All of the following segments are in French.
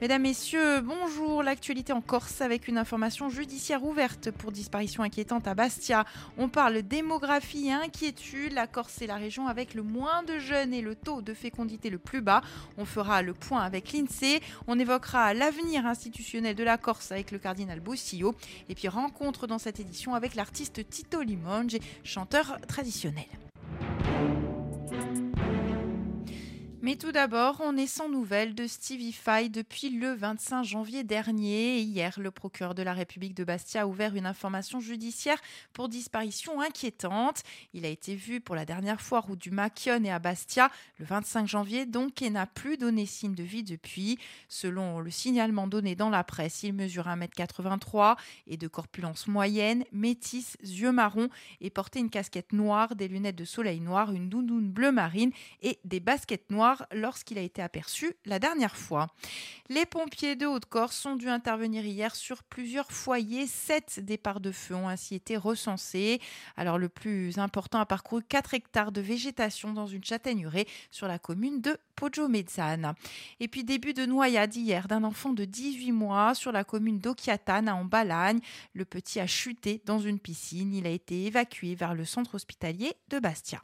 Mesdames, Messieurs, bonjour. L'actualité en Corse avec une information judiciaire ouverte pour disparition inquiétante à Bastia. On parle démographie inquiétude. La Corse est la région avec le moins de jeunes et le taux de fécondité le plus bas. On fera le point avec l'INSEE. On évoquera l'avenir institutionnel de la Corse avec le cardinal Bossillo. Et puis rencontre dans cette édition avec l'artiste Tito Limonge, chanteur traditionnel. Mais tout d'abord, on est sans nouvelles de Stevie Fay depuis le 25 janvier dernier. hier, le procureur de la République de Bastia a ouvert une information judiciaire pour disparition inquiétante. Il a été vu pour la dernière fois rue du Machion et à Bastia le 25 janvier, donc, et n'a plus donné signe de vie depuis. Selon le signalement donné dans la presse, il mesure 1m83 et de corpulence moyenne, métisse, yeux marrons et portait une casquette noire, des lunettes de soleil noir, une doudoune bleu marine et des baskets noires lorsqu'il a été aperçu la dernière fois. Les pompiers de Haute-Corse ont dû intervenir hier sur plusieurs foyers. Sept départs de feu ont ainsi été recensés. Alors le plus important a parcouru 4 hectares de végétation dans une châtaigneraie sur la commune de Poggio. Et puis début de noyade hier d'un enfant de 18 mois sur la commune d'Occhiatane en Balagne. Le petit a chuté dans une piscine. Il a été évacué vers le centre hospitalier de Bastia.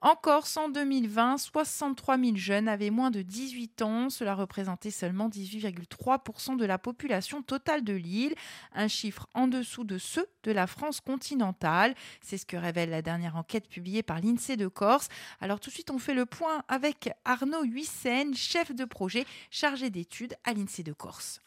En Corse, en 2020, 63 000 jeunes avaient moins de 18 ans. Cela représentait seulement 18,3% de la population totale de l'île, un chiffre en dessous de ceux de la France continentale. C'est ce que révèle la dernière enquête publiée par l'INSEE de Corse. Alors tout de suite, on fait le point avec Arnaud Huissen, chef de projet chargé d'études à l'INSEE de Corse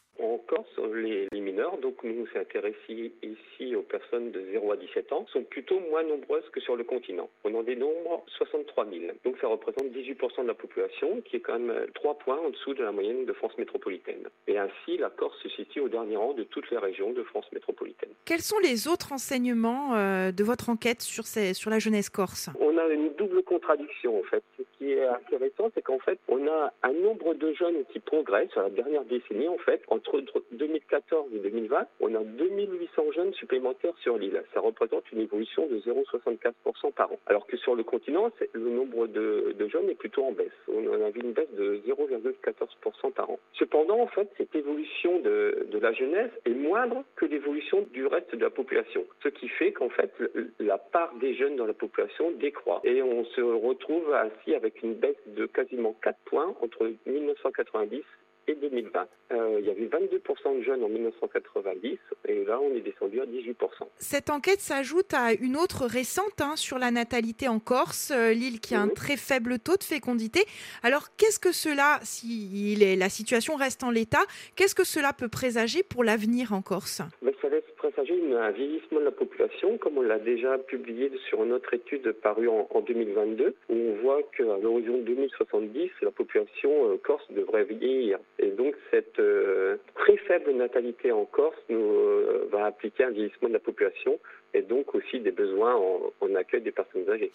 les, mineurs, donc nous nous intéressés ici aux personnes de 0 à 17 ans, sont plutôt moins nombreuses que sur le continent. On en dénombre 63 000. Donc ça représente 18% de la population, qui est quand même 3 points en dessous de la moyenne de France métropolitaine. Et ainsi, la Corse se situe au dernier rang de toutes les régions de France métropolitaine. Quels sont les autres enseignements euh, de votre enquête sur, ces, sur la jeunesse corse? On a une double contradiction en fait. Qui est intéressant, c'est qu'en fait, on a un nombre de jeunes qui progressent sur la dernière décennie en fait, entre 2014 et 2020, on a 2800 jeunes supplémentaires sur l'île. Ça représente une évolution de 0,64% par an. Alors que sur le continent, le nombre de, jeunes est plutôt en baisse. On a vu une baisse de 0,14% par an. Cependant, en fait, cette évolution de, de la jeunesse est moindre que l'évolution du reste de la population. Ce qui fait qu'en fait, la part des jeunes dans la population décroît. Et on se retrouve ainsi avec une baisse de quasiment 4 points entre 1990 et 2020. Euh, il y avait 22% de jeunes en 1990 et là on est descendu à 18%. Cette enquête s'ajoute à une autre récente hein, sur la natalité en Corse, euh, l'île qui a un très faible taux de fécondité. Alors qu'est-ce que cela, si la situation reste en l'état, qu'est-ce que cela peut présager pour l'avenir en Corse? Mais Ça laisse présager un vieillissement de la population, comme on l'a déjà publié sur une autre étude parue en, 2022, où on voit qu'à l'horizon 2070, la population euh, corse devrait vieillir. Et donc cette euh, très faible natalité en Corse nous, euh, va appliquer un vieillissement de la population et donc aussi des besoins en accueil des personnes âgées.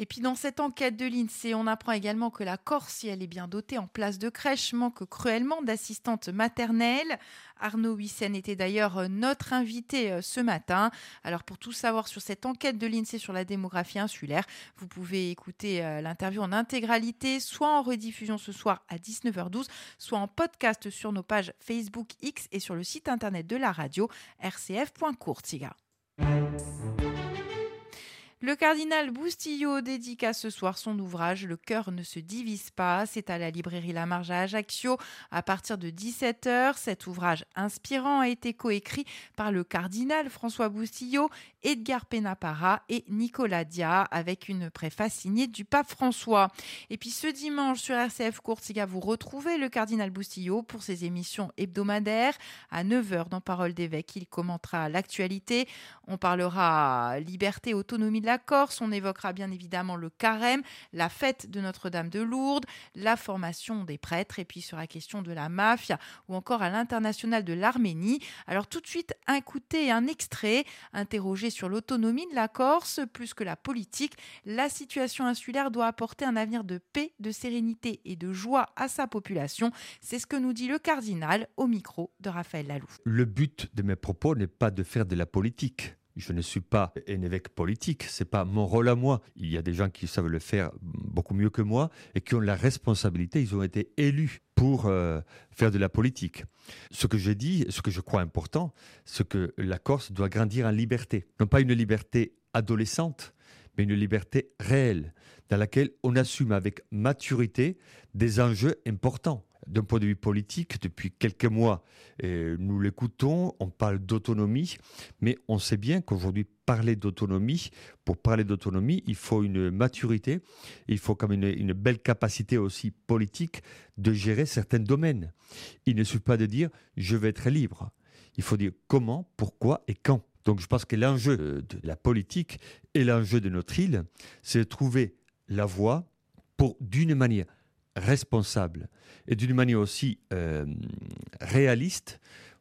Et puis dans cette enquête de l'INSEE, on apprend également que la Corse, si elle est bien dotée en places de crèche, manque cruellement d'assistantes maternelles. Arnaud Wissen était d'ailleurs notre invité euh, ce matin. Alors pour tout savoir sur cette enquête de l'INSEE sur la démographie insulaire, vous pouvez écouter euh, l'interview en intégralité, soit en rediffusion ce soir à 19h12, soit en podcast sur nos pages Facebook X et sur le site internet de la radio rcf.courtiga. Le cardinal Boustillot dédicace ce soir son ouvrage Le cœur ne se divise pas. C'est à la librairie La Marge à Ajaccio à partir de 17h. Cet ouvrage inspirant a été coécrit par le cardinal François Boustillot, Edgar Penapara et Nicolas Dia avec une préface signée du pape François. Et puis ce dimanche sur RCF Courtiga, vous retrouvez le cardinal Boustillot pour ses émissions hebdomadaires. À 9h dans Parole d'évêque, il commentera l'actualité. On parlera liberté, autonomie de la Corse. On évoquera bien évidemment le carême, la fête de Notre-Dame de Lourdes, la formation des prêtres et puis sur la question de la mafia ou encore à l'international de l'Arménie. Alors tout de suite, un et un extrait interrogé sur l'autonomie de la Corse plus que la politique. La situation insulaire doit apporter un avenir de paix, de sérénité et de joie à sa population. C'est ce que nous dit le cardinal au micro de Raphaël Lalou. Le but de mes propos n'est pas de faire de la politique. Je ne suis pas un évêque politique, c'est pas mon rôle à moi. Il y a des gens qui savent le faire beaucoup mieux que moi et qui ont la responsabilité, ils ont été élus pour euh, faire de la politique. Ce que je dis, ce que je crois important, c'est que la Corse doit grandir en liberté. Non pas une liberté adolescente, mais une liberté réelle, dans laquelle on assume avec maturité des enjeux importants d'un point de vue politique, depuis quelques mois, nous l'écoutons, on parle d'autonomie, mais on sait bien qu'aujourd'hui, parler d'autonomie, pour parler d'autonomie, il faut une maturité, il faut comme une, une, belle capacité aussi politique de gérer certains domaines. Il ne suffit pas de dire je vais être libre. Il faut dire comment, pourquoi et quand. Donc je pense que l'enjeu de la politique et l'enjeu de notre île, c'est de trouver la voie pour, d'une manière responsable et d'une manière aussi euh, réaliste,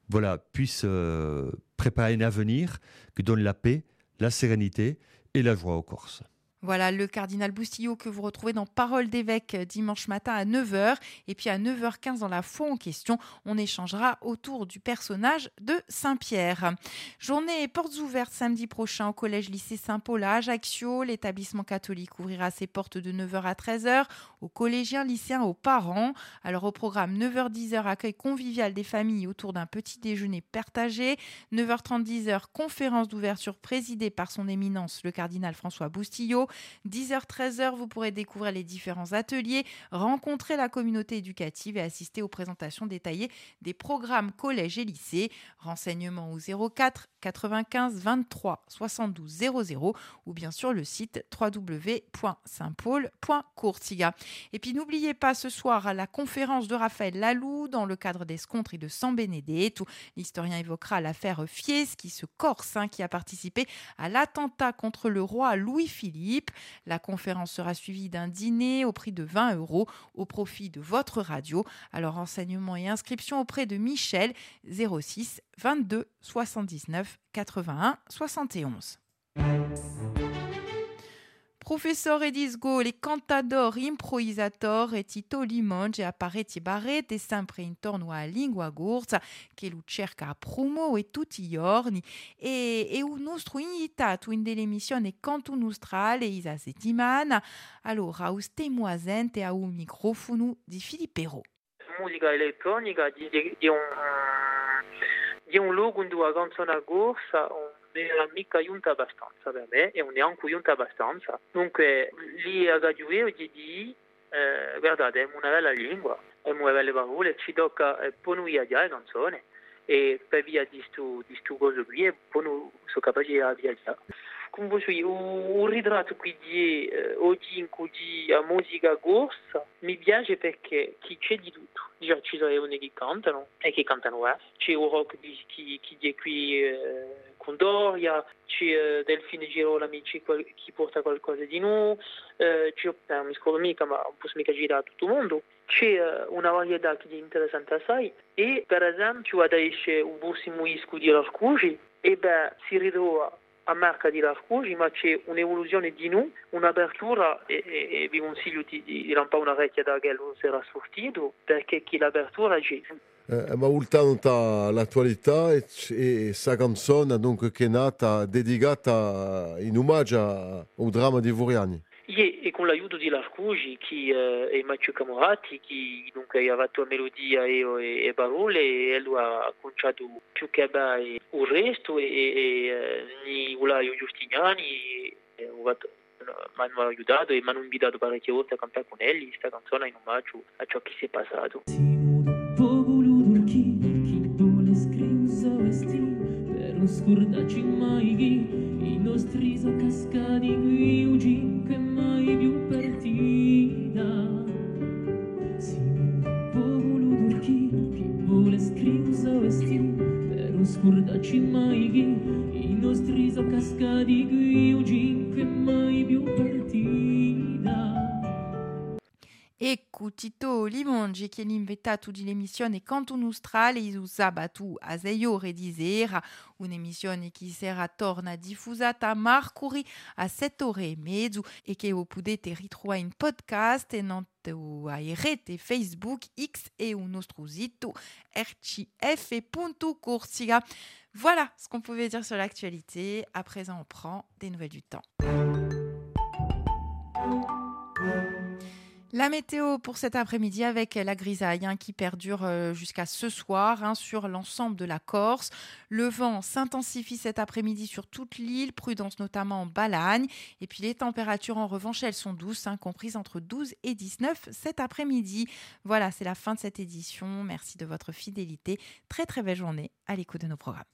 voilà, puisse euh, préparer un avenir qui donne la paix, la sérénité et la joie aux Corses. Voilà le cardinal Boustillot que vous retrouvez dans Parole d'évêque euh, dimanche matin à 9h. Et puis à 9h15 dans la foi en question, on échangera autour du personnage de Saint-Pierre. Journée portes ouvertes samedi prochain au collège lycée Saint-Paul à Ajaccio. L'établissement catholique ouvrira ses portes de 9h à 13h aux collégiens, lycéens, aux parents. Alors au programme 9h-10h, accueil convivial des familles autour d'un petit déjeuner partagé. 9h30, 10h, conférence d'ouverture présidée par son éminence le cardinal François Boustillot. 10h-13h, vous pourrez découvrir les différents ateliers, rencontrer la communauté éducative et assister aux présentations détaillées des programmes collège et lycée. Renseignements au 04 95 23 72 00 ou bien sur le site www.saintpaul.courtiga. Et puis n'oubliez pas ce soir à la conférence de Raphaël Lalou dans le cadre des Scontri de San Benedetto. L'historien évoquera l'affaire Fieschi, ce Corse hein, qui a participé à l'attentat contre le roi Louis-Philippe. La conférence sera suivie d'un dîner au prix de 20 euros au profit de votre radio. Alors renseignements et inscriptions auprès de Michel 06 22 79 81 71. Professor Edisgo, les cantador improvisator e Tito Limonge apparecchi barrette sempre intorno a lingua gorza che cerca a promuovere tutti i giorni e, e un nostro invitato in dell'emissione Canto Nostrale isa settimana allora ustemoisente a un microfono di Filippero. Musica di, di un di un luogo in due canzoni a corsa non era mica giunta abbastanza per me e non è anche giunta abbastanza. Dunque lì a Gagliueo gli di eh, guardate, è una bella lingua, è una belle parole, ci tocca eh, poi noi a dire canzone e per via di questo coso qui poi noi sono capace di viaggiare. Come voi, un ritratto qui oggi in cui a musica corsa mi piace perché chi c'è di tutto già ci sono leoni che cantano e che cantano eh. c'è un rock di, chi, qui eh, Doria c'è eh, Delfine Girolami chi porta qualcosa di nuovo eh, c'è, eh, mi scordo mica ma posso mica girare a tutto il mondo c'è una varietà che è interessante assai e per esempio adesso un bussimo isco di Larcugi e beh si ritrova a marca di Larcugi, ma c'è un'evoluzione di noi, un'apertura e, e, e vi consiglio di, di lampare una vecchia da che non sarà sortito perché chi l'apertura c'è. Eh, ma ultanta l'attualità e, e canzone donc, che è nata dedicata in omaggio al dramma di Vuriani. E con l'aiuto di Larcugi eh, e Matteo Camorati che dunque ha fatto melodia e, e, e parole e lui ha conciato più che bene il resto e, e, e Ulaio Giustiniani e, fatto mi hanno aiutato e mi hanno invitato parecchie volte a cantare con elli questa canzone in omaggio a ciò che si è passato. Scurdaci mai il nostro riso casca di Guigi che mai più partita si povolo d'urchì più le scrivo vestì per non scordarci mai che Limongi che l'invitato di l'emissione Canton Australe su sabato a 6 ore di sera, un'emissione che sarà torna diffusata marcuri a 7 ore e mezzo e che voi potete ritrovare in podcast e non a rete Facebook, X et un nostro sito rcf.corsica. Voilà ce qu'on pouvait dire sur l'actualité. À présent, on prend des nouvelles du temps. La météo pour cet après-midi avec la grisaille hein, qui perdure euh, jusqu'à ce soir hein, sur l'ensemble de la Corse. Le vent s'intensifie cet après-midi sur toute l'île, prudence notamment en Balagne. Et puis les températures en revanche, elles sont douces, hein, comprises entre 12 et 19 cet après-midi. Voilà, c'est la fin de cette édition. Merci de votre fidélité. Très très belle journée à l'écoute de nos programmes.